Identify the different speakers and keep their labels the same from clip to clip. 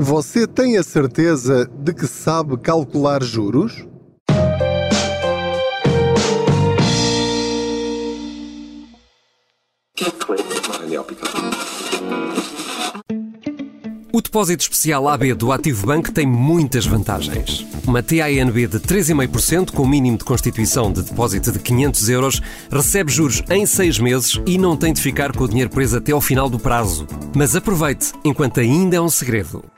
Speaker 1: Você tem a certeza de que sabe calcular juros?
Speaker 2: O depósito especial AB do Ativo Bank tem muitas vantagens. Uma TANB de 3,5% com mínimo de constituição de depósito de 500 euros recebe juros em 6 meses e não tem de ficar com o dinheiro preso até ao final do prazo. Mas aproveite, enquanto ainda é um segredo.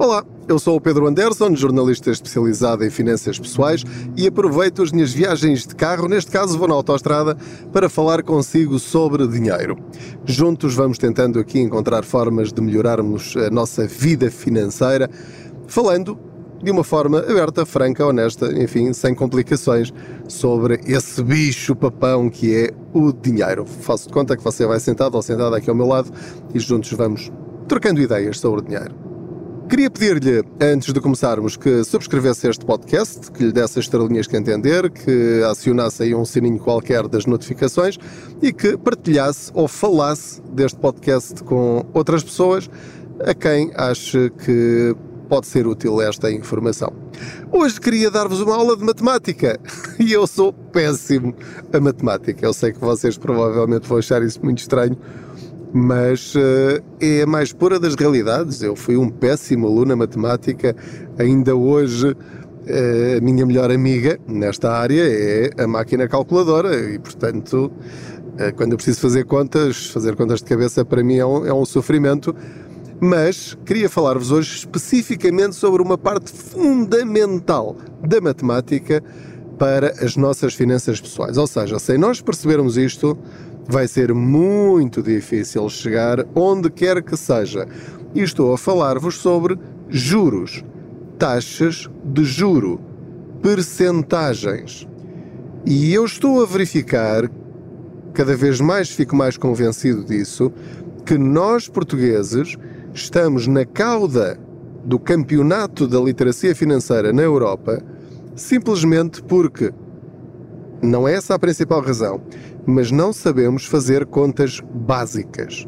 Speaker 1: Olá, eu sou o Pedro Anderson, jornalista especializado em finanças pessoais e aproveito as minhas viagens de carro, neste caso vou na autoestrada, para falar consigo sobre dinheiro. Juntos vamos tentando aqui encontrar formas de melhorarmos a nossa vida financeira, falando de uma forma aberta, franca, honesta, enfim, sem complicações, sobre esse bicho papão que é o dinheiro. Faço de conta que você vai sentado ou sentada aqui ao meu lado e juntos vamos trocando ideias sobre o dinheiro. Queria pedir-lhe, antes de começarmos, que subscrevesse este podcast, que lhe desse as estrelinhas que entender, que acionasse aí um sininho qualquer das notificações e que partilhasse ou falasse deste podcast com outras pessoas a quem ache que pode ser útil esta informação. Hoje queria dar-vos uma aula de matemática e eu sou péssimo a matemática. Eu sei que vocês provavelmente vão achar isso muito estranho mas uh, é a mais pura das realidades. Eu fui um péssimo aluno na matemática, ainda hoje. Uh, a minha melhor amiga nesta área é a máquina calculadora e, portanto, uh, quando eu preciso fazer contas, fazer contas de cabeça para mim é um, é um sofrimento. Mas queria falar-vos hoje especificamente sobre uma parte fundamental da matemática para as nossas finanças pessoais. Ou seja, sem nós percebermos isto, vai ser muito difícil chegar onde quer que seja. E estou a falar-vos sobre juros, taxas de juro, percentagens. E eu estou a verificar, cada vez mais fico mais convencido disso, que nós portugueses estamos na cauda do campeonato da literacia financeira na Europa simplesmente porque não é essa a principal razão, mas não sabemos fazer contas básicas.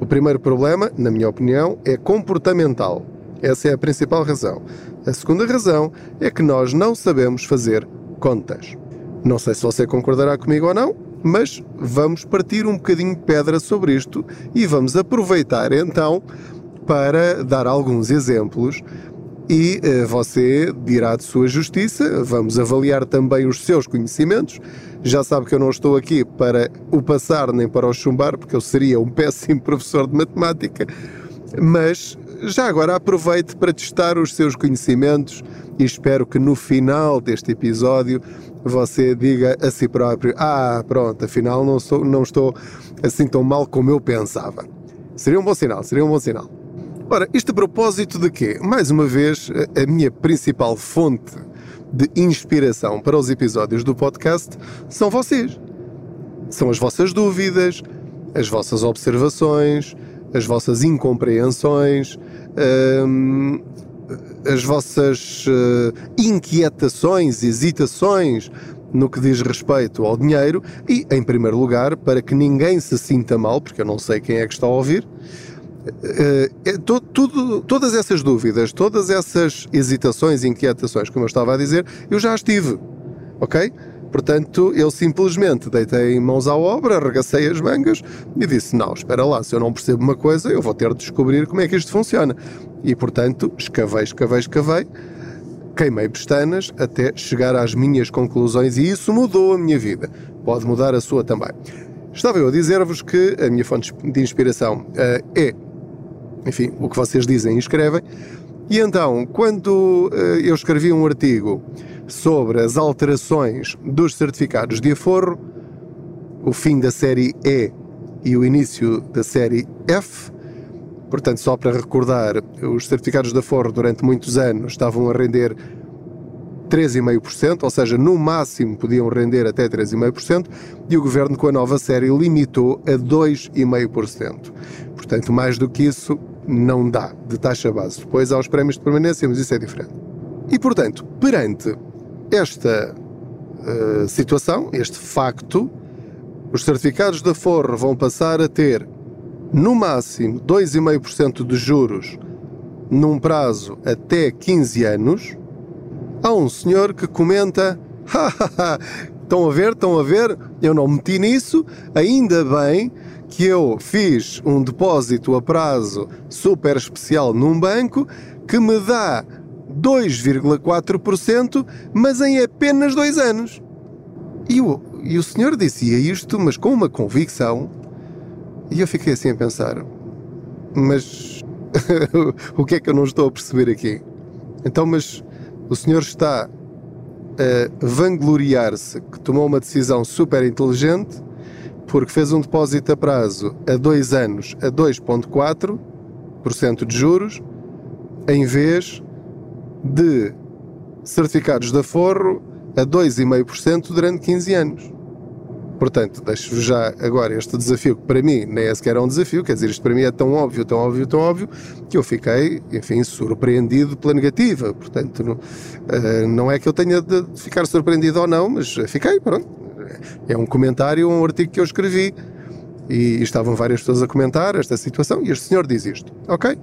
Speaker 1: O primeiro problema, na minha opinião, é comportamental. Essa é a principal razão. A segunda razão é que nós não sabemos fazer contas. Não sei se você concordará comigo ou não, mas vamos partir um bocadinho de pedra sobre isto e vamos aproveitar então para dar alguns exemplos e uh, você dirá de sua justiça. Vamos avaliar também os seus conhecimentos. Já sabe que eu não estou aqui para o passar nem para o chumbar, porque eu seria um péssimo professor de matemática, mas já agora aproveite para testar os seus conhecimentos e espero que no final deste episódio você diga a si próprio: Ah, pronto, afinal não, sou, não estou assim tão mal como eu pensava. Seria um bom sinal, seria um bom sinal. Ora, isto a propósito de quê? Mais uma vez, a minha principal fonte de inspiração para os episódios do podcast são vocês. São as vossas dúvidas, as vossas observações, as vossas incompreensões, hum, as vossas uh, inquietações, hesitações no que diz respeito ao dinheiro e, em primeiro lugar, para que ninguém se sinta mal, porque eu não sei quem é que está a ouvir, Uh, to, tudo, todas essas dúvidas, todas essas hesitações e inquietações, como eu estava a dizer, eu já as tive, ok? Portanto, eu simplesmente deitei mãos à obra, arregacei as mangas e disse: Não, espera lá, se eu não percebo uma coisa, eu vou ter de descobrir como é que isto funciona. E, portanto, escavei, escavei, escavei, queimei pestanas até chegar às minhas conclusões e isso mudou a minha vida. Pode mudar a sua também. Estava eu a dizer-vos que a minha fonte de inspiração uh, é enfim, o que vocês dizem e escrevem. E então, quando uh, eu escrevi um artigo sobre as alterações dos certificados de aforro, o fim da série E e o início da série F, portanto, só para recordar, os certificados de aforro durante muitos anos estavam a render 3,5%, ou seja, no máximo podiam render até 3,5%, e o governo, com a nova série, limitou a 2,5%. Portanto, mais do que isso, não dá de taxa base. Depois há os prémios de permanência, mas isso é diferente. E, portanto, perante esta uh, situação, este facto, os certificados da Forro vão passar a ter, no máximo, 2,5% de juros num prazo até 15 anos. Há um senhor que comenta: estão a ver, estão a ver, eu não meti nisso, ainda bem que eu fiz um depósito a prazo super especial num banco que me dá 2,4%, mas em apenas dois anos. E o, e o senhor dizia isto, mas com uma convicção, e eu fiquei assim a pensar: mas o que é que eu não estou a perceber aqui? Então, mas o senhor está a vangloriar-se que tomou uma decisão super inteligente porque fez um depósito a prazo a dois anos a 2,4% de juros em vez de certificados de aforro a 2,5% durante 15 anos. Portanto, deixo-vos já agora este desafio, que para mim nem é sequer um desafio, quer dizer, isto para mim é tão óbvio, tão óbvio, tão óbvio, que eu fiquei, enfim, surpreendido pela negativa. Portanto, não, uh, não é que eu tenha de ficar surpreendido ou não, mas fiquei, pronto. É um comentário, um artigo que eu escrevi e, estavam várias pessoas a comentar esta situação e este senhor diz isto, ok?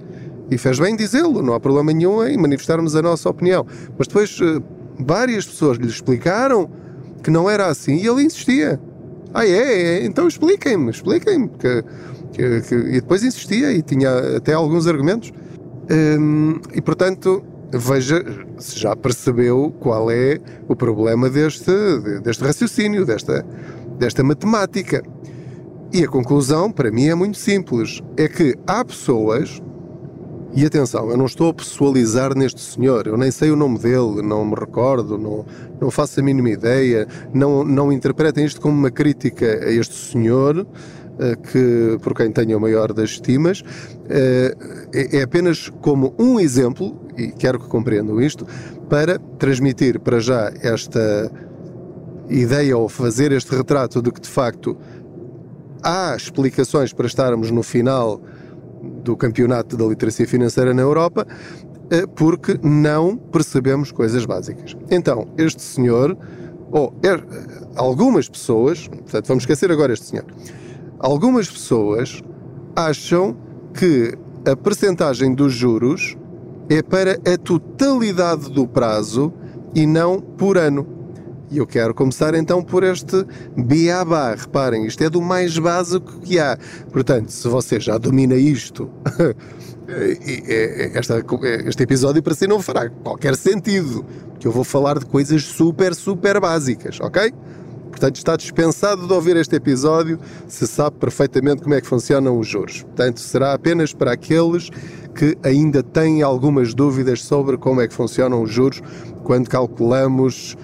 Speaker 1: E fez bem dizê-lo, não há problema nenhum em manifestarmos a nossa opinião. Mas depois uh, várias pessoas lhe explicaram que não era assim e ele insistia. Ah, é? é? Então expliquem-me, expliquem-me. Que, que, que, e depois insistia e tinha até alguns argumentos. Hum, e portanto, veja se já percebeu qual é o problema deste, deste raciocínio, desta, desta matemática. E a conclusão, para mim, é muito simples: é que há pessoas e atenção, eu não estou a pessoalizar neste senhor, eu nem sei o nome dele, não me recordo, não, não faço a mínima ideia, não, não interpretem isto como uma crítica a este senhor, eh, que, por quem tenho a maior das estimas, eh, é, é apenas como um exemplo, e quero que compreendam isto, para transmitir para já esta ideia ou fazer este retrato de que de facto há explicações para estarmos no final do campeonato da literacia financeira na Europa, eh, porque não percebemos coisas básicas. Então, este senhor, ou er, algumas pessoas, portanto, vamos esquecer agora este senhor, algumas pessoas acham que a percentagem dos juros é para a totalidade do prazo e não por ano. E eu quero começar então por este beabá. Reparem, isto é do mais básico que há. Portanto, se você já domina isto, esta, este episódio para si não fará qualquer sentido. Que eu vou falar de coisas super, super básicas, ok? Portanto, está dispensado de ouvir este episódio se sabe perfeitamente como é que funcionam os juros. Portanto, será apenas para aqueles que ainda têm algumas dúvidas sobre como é que funcionam os juros quando calculamos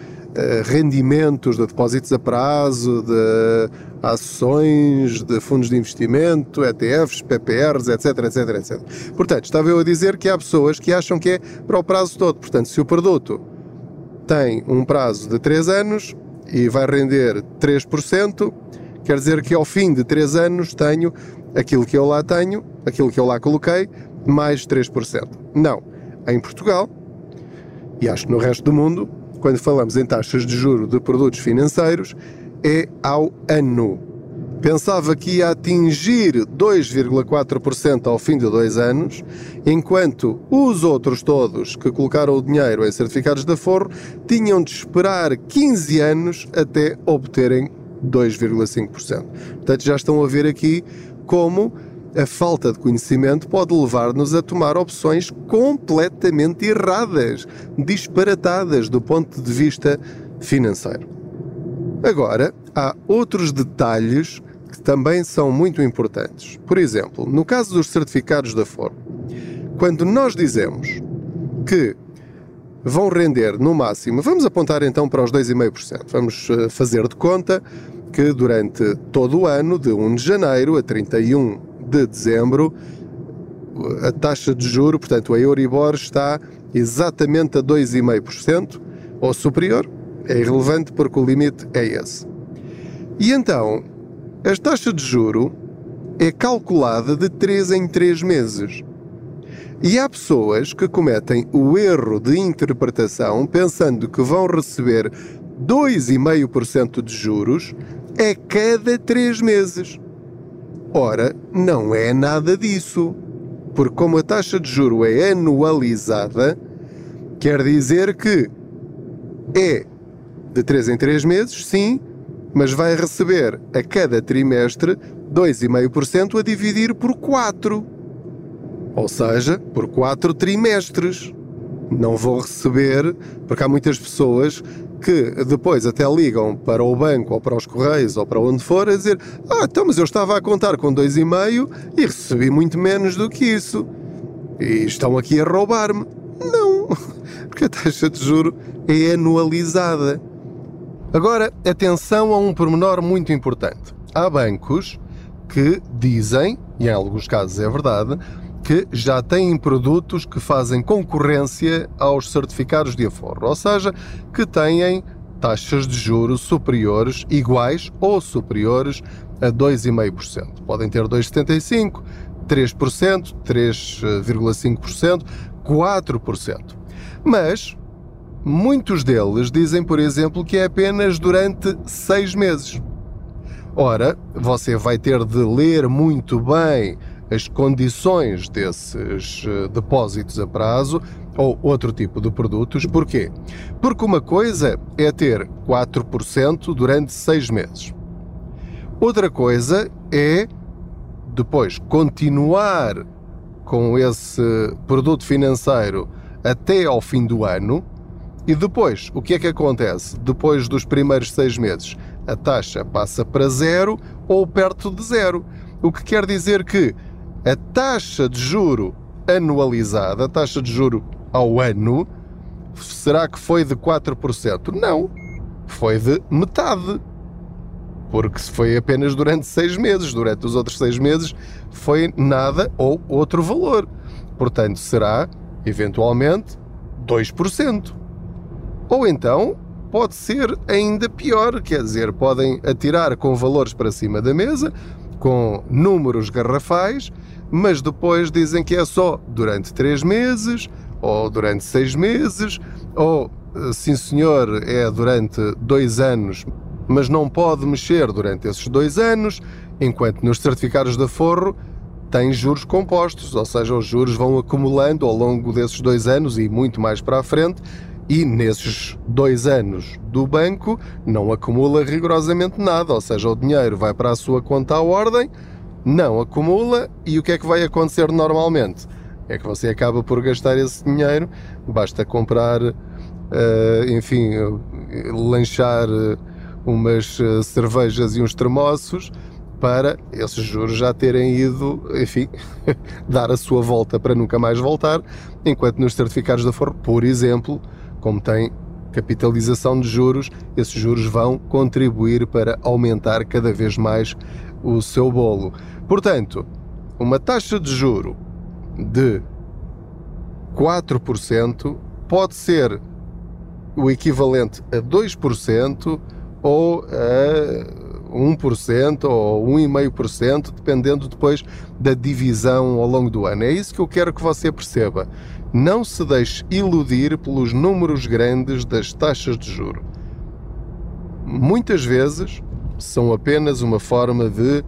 Speaker 1: rendimentos de depósitos a prazo, de ações, de fundos de investimento, ETFs, PPRs, etc, etc, etc. Portanto, estava eu a dizer que há pessoas que acham que é para o prazo todo. Portanto, se o produto tem um prazo de 3 anos e vai render 3%, quer dizer que ao fim de 3 anos tenho aquilo que eu lá tenho, aquilo que eu lá coloquei, mais 3%. Não. Em Portugal, e acho que no resto do mundo, quando falamos em taxas de juro de produtos financeiros, é ao ano. Pensava que ia atingir 2,4% ao fim de dois anos, enquanto os outros todos que colocaram o dinheiro em certificados de aforro tinham de esperar 15 anos até obterem 2,5%. Portanto, já estão a ver aqui como a falta de conhecimento pode levar-nos a tomar opções completamente erradas, disparatadas do ponto de vista financeiro. Agora, há outros detalhes que também são muito importantes. Por exemplo, no caso dos certificados da Ford, quando nós dizemos que vão render no máximo, vamos apontar então para os 2,5%, vamos eh, fazer de conta que durante todo o ano, de 1 de janeiro a 31 de dezembro, a taxa de juro, portanto, a Euribor está exatamente a 2,5%, ou superior, é irrelevante porque o limite é esse. E então, a taxa de juro é calculada de 3 em 3 meses. E há pessoas que cometem o erro de interpretação pensando que vão receber 2,5% de juros a cada 3 meses. Ora, não é nada disso. Porque como a taxa de juro é anualizada, quer dizer que é de 3 em 3 meses, sim, mas vai receber a cada trimestre 2,5% a dividir por 4. Ou seja, por 4 trimestres. Não vou receber, porque há muitas pessoas que depois até ligam para o banco ou para os correios ou para onde for a dizer: Ah, então, mas eu estava a contar com 2,5 e recebi muito menos do que isso. E estão aqui a roubar-me. Não, porque a taxa de juro é anualizada. Agora, atenção a um pormenor muito importante. Há bancos que dizem, e em alguns casos é verdade, que já têm produtos que fazem concorrência aos certificados de aforro, ou seja, que têm taxas de juros superiores, iguais ou superiores a 2,5%. Podem ter 2,75%, 3%, 3,5%, 4%. Mas muitos deles dizem, por exemplo, que é apenas durante seis meses. Ora, você vai ter de ler muito bem as condições desses eh, depósitos a prazo ou outro tipo de produtos. Porquê? Porque uma coisa é ter 4% durante seis meses. Outra coisa é depois continuar com esse produto financeiro até ao fim do ano. E depois, o que é que acontece? Depois dos primeiros seis meses, a taxa passa para zero ou perto de zero. O que quer dizer que a taxa de juro anualizada, a taxa de juro ao ano, será que foi de 4%? Não, foi de metade. Porque foi apenas durante seis meses, durante os outros seis meses foi nada ou outro valor. Portanto, será, eventualmente, 2%. Ou então, pode ser ainda pior, quer dizer, podem atirar com valores para cima da mesa, com números garrafais, mas depois dizem que é só durante três meses, ou durante seis meses, ou eh, sim senhor, é durante dois anos, mas não pode mexer durante esses dois anos, enquanto nos certificados de aforro tem juros compostos, ou seja, os juros vão acumulando ao longo desses dois anos e muito mais para a frente, e nesses dois anos do banco não acumula rigorosamente nada, ou seja, o dinheiro vai para a sua conta à ordem não acumula e o que é que vai acontecer normalmente? É que você acaba por gastar esse dinheiro, basta comprar, uh, enfim, lanchar eh, umas eh, cervejas e uns termossos para esses juros já terem ido, enfim, dar a sua volta para nunca mais voltar, enquanto nos certificados da Forro, por exemplo, como tem capitalização de juros, esses juros vão contribuir para aumentar cada vez mais o seu bolo. Portanto, uma taxa de juro de 4% pode ser o equivalente a 2% ou a 1% ou 1,5%, dependendo depois da divisão ao longo do ano. É isso que eu quero que você perceba. Não se deixe iludir pelos números grandes das taxas de juro. Muitas vezes são apenas uma forma de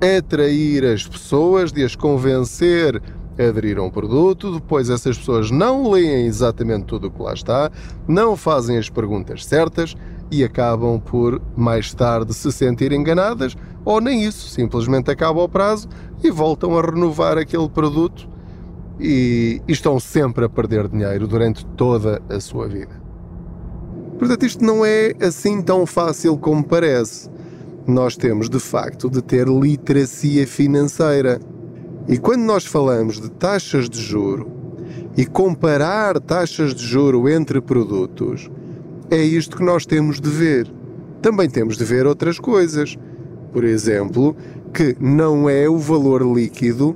Speaker 1: atrair as pessoas, de as convencer a aderir a um produto, depois essas pessoas não leem exatamente tudo o que lá está, não fazem as perguntas certas e acabam por mais tarde se sentir enganadas ou nem isso, simplesmente acaba o prazo e voltam a renovar aquele produto e, e estão sempre a perder dinheiro durante toda a sua vida. Portanto, isto não é assim tão fácil como parece nós temos de facto de ter literacia financeira. E quando nós falamos de taxas de juro e comparar taxas de juro entre produtos, é isto que nós temos de ver. Também temos de ver outras coisas. Por exemplo, que não é o valor líquido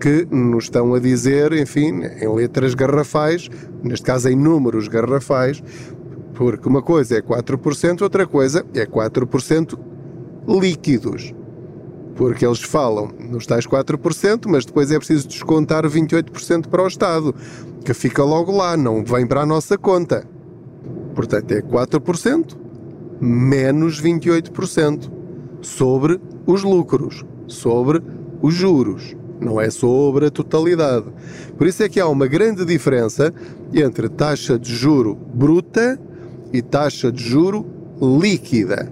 Speaker 1: que nos estão a dizer, enfim, em letras garrafais, neste caso em números garrafais, Porque uma coisa é 4%, outra coisa é 4% líquidos. Porque eles falam nos tais 4%, mas depois é preciso descontar 28% para o Estado, que fica logo lá, não vem para a nossa conta. Portanto, é 4% menos 28% sobre os lucros, sobre os juros, não é sobre a totalidade. Por isso é que há uma grande diferença entre taxa de juro bruta e taxa de juro líquida.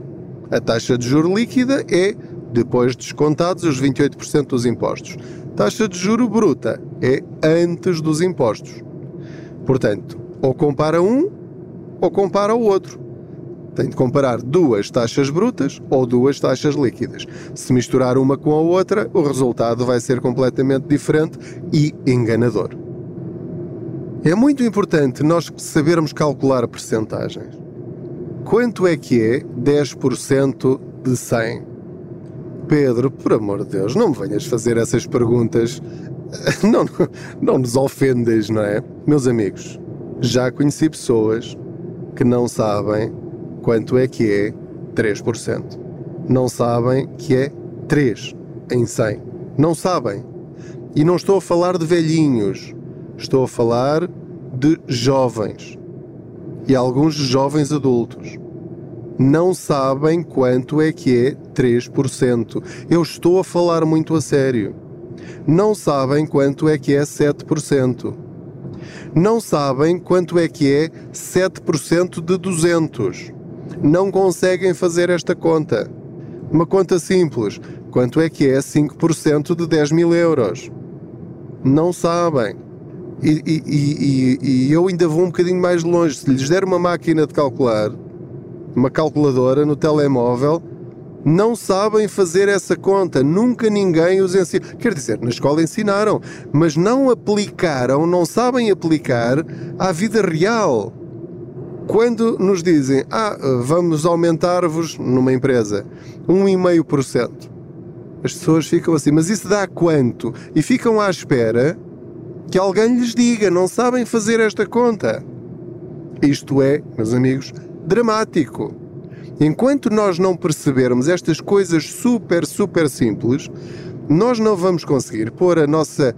Speaker 1: A taxa de juro líquida é depois descontados os 28% dos impostos. Taxa de juro bruta é antes dos impostos. Portanto, ou compara um ou compara o outro. Tem de comparar duas taxas brutas ou duas taxas líquidas. Se misturar uma com a outra, o resultado vai ser completamente diferente e enganador. É muito importante nós sabermos calcular percentagens. Quanto é que é 10% de 100? Pedro, por amor de Deus, não me venhas fazer essas perguntas. Não, não nos ofendas, não é? Meus amigos, já conheci pessoas que não sabem quanto é que é 3%. Não sabem que é 3 em 100. Não sabem. E não estou a falar de velhinhos. Estou a falar de jovens. E alguns jovens adultos não sabem quanto é que é 3%. Eu estou a falar muito a sério. Não sabem quanto é que é 7%. Não sabem quanto é que é 7% de 200. Não conseguem fazer esta conta. Uma conta simples. Quanto é que é 5% de 10 mil euros? Não sabem. E, e, e, e, eu ainda vou um bocadinho mais longe. Se lhes der uma máquina de calcular, uma calculadora no telemóvel, não sabem fazer essa conta, nunca ninguém os ensinou. Quer dizer, na escola ensinaram, mas não aplicaram, não sabem aplicar à vida real. Quando nos dizem, ah, vamos aumentar-vos numa empresa 1,5%, as pessoas ficam assim, mas isso dá quanto? E ficam à espera que alguém lhes diga, não sabem fazer esta conta. Isto é, meus amigos, dramático. Enquanto nós não percebermos estas coisas super, super simples, nós não vamos conseguir pôr a nossa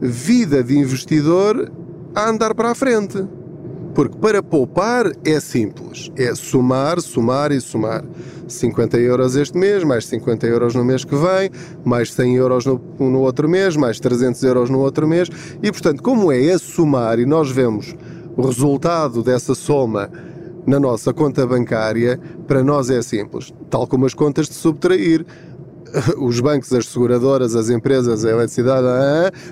Speaker 1: vida de investidor a andar para a frente. Porque para poupar é simples, é somar, somar e somar. 50 euros este mês, mais 50 euros no mês que vem, mais 100 euros no, no outro mês, mais 300 euros no outro mês. E portanto, como é a somar e nós vemos o resultado dessa soma na nossa conta bancária, para nós é simples. Tal como as contas de subtrair. Os bancos, as seguradoras, as empresas, a eletricidade,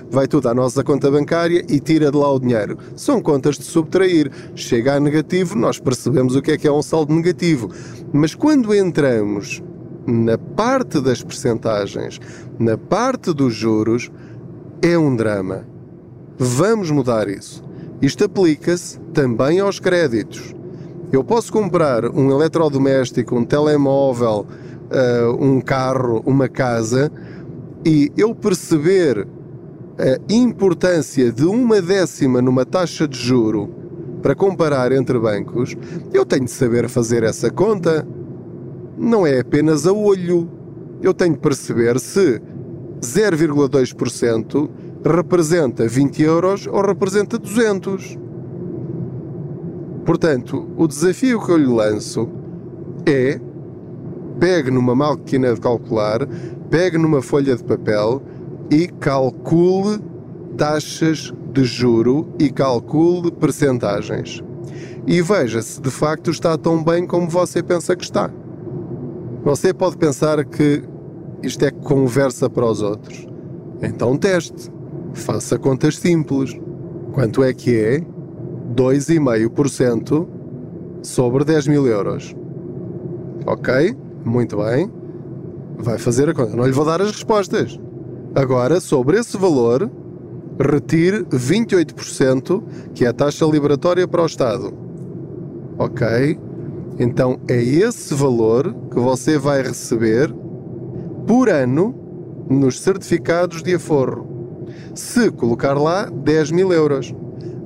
Speaker 1: vai tudo à nossa conta bancária e tira de lá o dinheiro. São contas de subtrair. Chega a negativo, nós percebemos o que é que é um saldo negativo. Mas quando entramos na parte das percentagens, na parte dos juros, é um drama. Vamos mudar isso. Isto aplica-se também aos créditos. Eu posso comprar um eletrodoméstico, um telemóvel, uh, um carro, uma casa e eu perceber a importância de uma décima numa taxa de juro para comparar entre bancos, eu tenho de saber fazer essa conta. Não é apenas a olho. Eu tenho de perceber se 0,2% representa 20 euros ou representa 200. Portanto, o desafio que eu lhe lanço é pegue numa máquina de calcular, pegue numa folha de papel e calcule taxas de juro e calcule percentagens. E veja se de facto está tão bem como você pensa que está. Você pode pensar que isto é conversa para os outros. Então teste. Faça contas simples. Quanto é que é 2,5% sobre 10 mil euros. Ok? Muito bem. Vai fazer a conta. Não lhe vou dar as respostas. Agora, sobre esse valor, retire 28%, que é a taxa liberatória para o Estado. Ok? Então é esse valor que você vai receber por ano nos certificados de aforro. Se colocar lá 10 mil euros.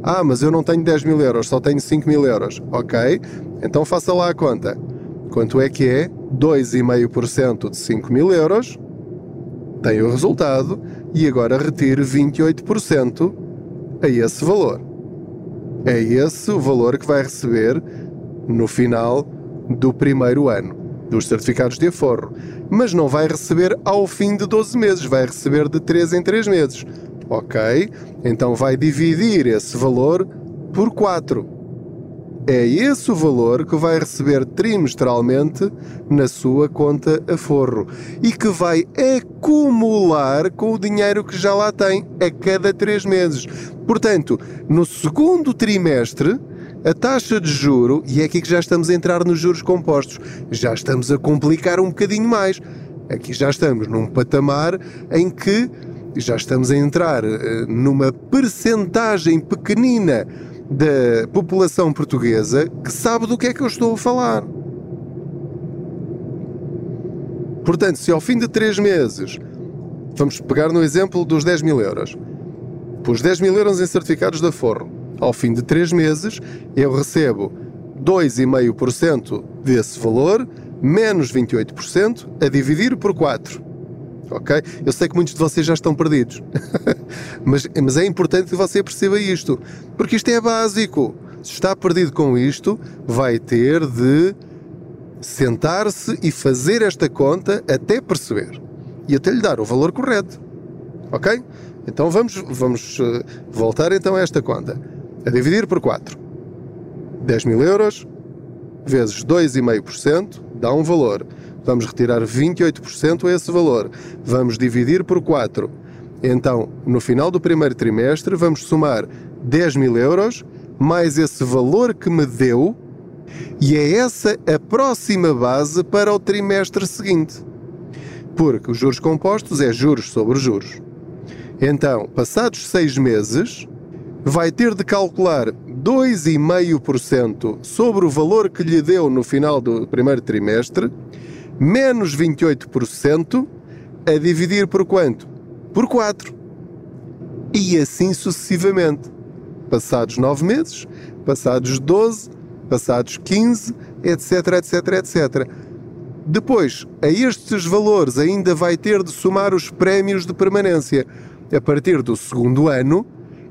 Speaker 1: Ah, mas eu não tenho 10 mil euros, só tenho 5 mil euros. Ok, Então faça lá a conta. Quanto é que é 2,5% de 5 mil euros? Tem o resultado e agora retire 28% a esse valor. É esse o valor que vai receber no final do primeiro ano dos certificados de aforro. Mas não vai receber ao fim de 12 meses, vai receber de 3 em 3 meses. Ok? Então vai dividir esse valor por 4 é esse o valor que vai receber trimestralmente na sua conta aforro e que vai acumular com o dinheiro que já lá tem a cada três meses. Portanto, no segundo trimestre, a taxa de juro, e é aqui que já estamos a entrar nos juros compostos, já estamos a complicar um bocadinho mais. Aqui já estamos num patamar em que já estamos a entrar eh, numa percentagem pequenina da população portuguesa que sabe do que é que eu estou a falar. Portanto, se ao fim de três meses, vamos pegar no exemplo dos 10 mil euros, pus 10 mil euros em certificados de aforro, ao fim de três meses eu recebo 2,5% desse valor, menos 28%, a dividir por 4 ok? Eu sei que muitos de vocês já estão perdidos, mas, mas é importante que você perceba isto, porque isto é básico. Se está perdido com isto, vai ter de sentar-se e fazer esta conta até perceber e até lhe dar o valor correto, ok? Então vamos, vamos uh, voltar então a esta conta. A dividir por 4. 10 mil euros vezes 2,5% dá um valor. Vamos retirar 28% a esse valor. Vamos dividir por 4. Então, no final do primeiro trimestre, vamos somar 10 mil euros mais esse valor que me deu, e é essa a próxima base para o trimestre seguinte. Porque os juros compostos é juros sobre juros. Então, passados seis meses, vai ter de calcular 2,5% sobre o valor que lhe deu no final do primeiro trimestre menos 28% a dividir por quanto? Por 4. E assim sucessivamente. Passados 9 meses, passados 12, passados 15, etc, etc, etc. Depois, a estes valores ainda vai ter de somar os prémios de permanência. A partir do segundo ano,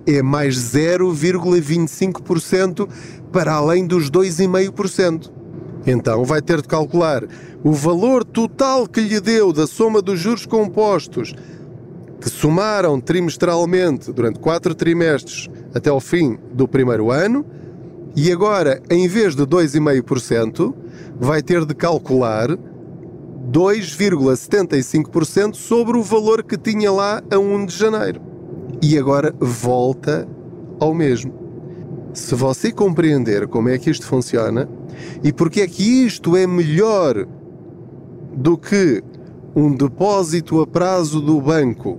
Speaker 1: é mais 0,25% para além dos 2,5%. Então vai ter de calcular o valor total que lhe deu da soma dos juros compostos, que somaram trimestralmente durante quatro trimestres até ao fim do primeiro ano, e agora, em vez de 2,5%, vai ter de calcular 2,75% sobre o valor que tinha lá a 1 de janeiro. E agora volta ao mesmo. Se você compreender como é que isto funciona e porque é que isto é melhor do que um depósito a prazo do banco,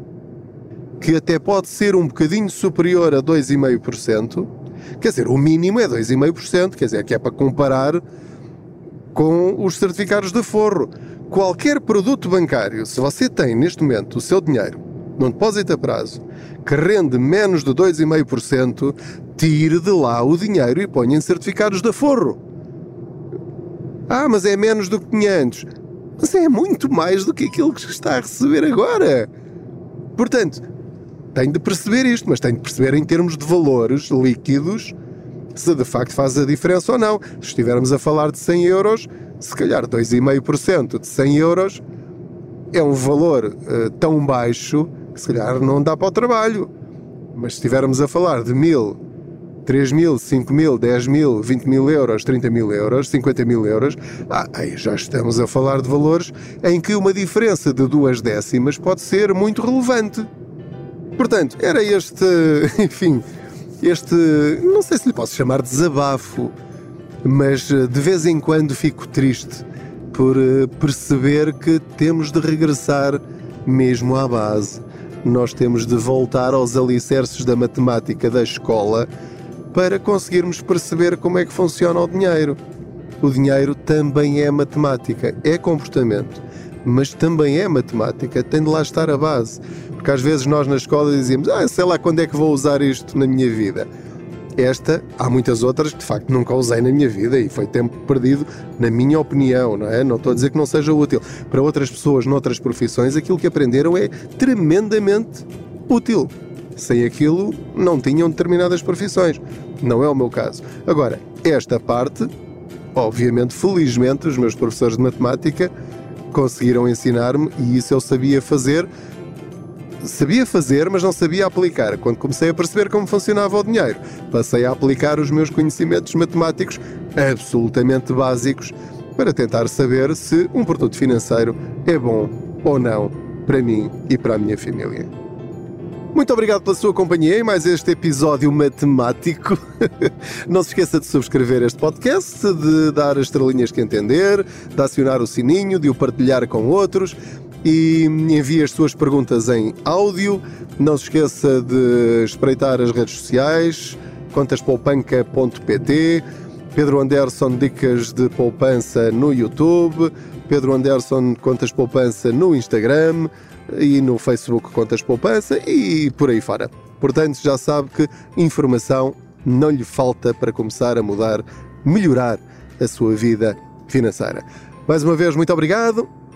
Speaker 1: que até pode ser um bocadinho superior a 2,5%, quer dizer, o mínimo é 2,5%, quer dizer, que é para comparar com os certificados de forro. Qualquer produto bancário, se você tem neste momento o seu dinheiro num depósito a prazo que rende menos de 2,5%, tire de lá o dinheiro e ponha em certificados de forro. Ah, mas é menos do que 500. Mas é muito mais do que aquilo que está a receber agora. Portanto, tem de perceber isto, mas tem de perceber em termos de valores líquidos se de facto faz a diferença ou não. Se estivermos a falar de 100 euros, se calhar 2,5% de 100 euros é um valor uh, tão baixo que se calhar não dá para o trabalho. Mas se estivermos a falar de mil 3 mil, 5 mil, 10 mil, 20 mil euros, 30 mil euros, 50 mil euros, ah, aí já estamos a falar de valores em que uma diferença de duas décimas pode ser muito relevante. Portanto, era este, enfim, este, não sei se lhe posso chamar de desabafo, mas eh, de vez em quando fico triste por eh, perceber que temos de regressar mesmo à base. Nós temos de voltar aos alicerces da matemática da escola para conseguirmos perceber como é que funciona o dinheiro. O dinheiro também é matemática, é comportamento, mas também é matemática, tem de lá estar a base. Porque às vezes nós na escola dizíamos, ah, sei lá quando é que vou usar isto na minha vida. Esta, há muitas outras que de facto nunca usei na minha vida e foi tempo perdido, na minha opinião, não é? Não estou a dizer que não seja útil. Para outras pessoas, noutras profissões, aquilo que aprenderam é tremendamente útil. Sem aquilo, não tinham determinadas profissões. Não é o meu caso. Agora, esta parte, obviamente, felizmente, os meus professores de matemática conseguiram ensinar-me e isso eu sabia fazer sabia fazer, mas não sabia aplicar. Quando comecei a perceber como funcionava o dinheiro, passei a aplicar os meus conhecimentos matemáticos absolutamente básicos para tentar saber se um produto financeiro é bom ou não para mim e para a minha família. Muito obrigado pela sua companhia em mais este episódio matemático. Não se esqueça de subscrever este podcast, de dar as estrelinhas que entender, de acionar o sininho, de o partilhar com outros e envie as suas perguntas em áudio. Não se esqueça de espreitar as redes sociais, contaspoupanca.pt, Pedro Anderson Dicas de Poupança no YouTube, Pedro Anderson Contas Poupança no Instagram e no Facebook Contas Poupança e por aí fora. Portanto, já sabe que informação não lhe falta para começar a mudar, melhorar a sua vida financeira. Mais uma vez, muito obrigado.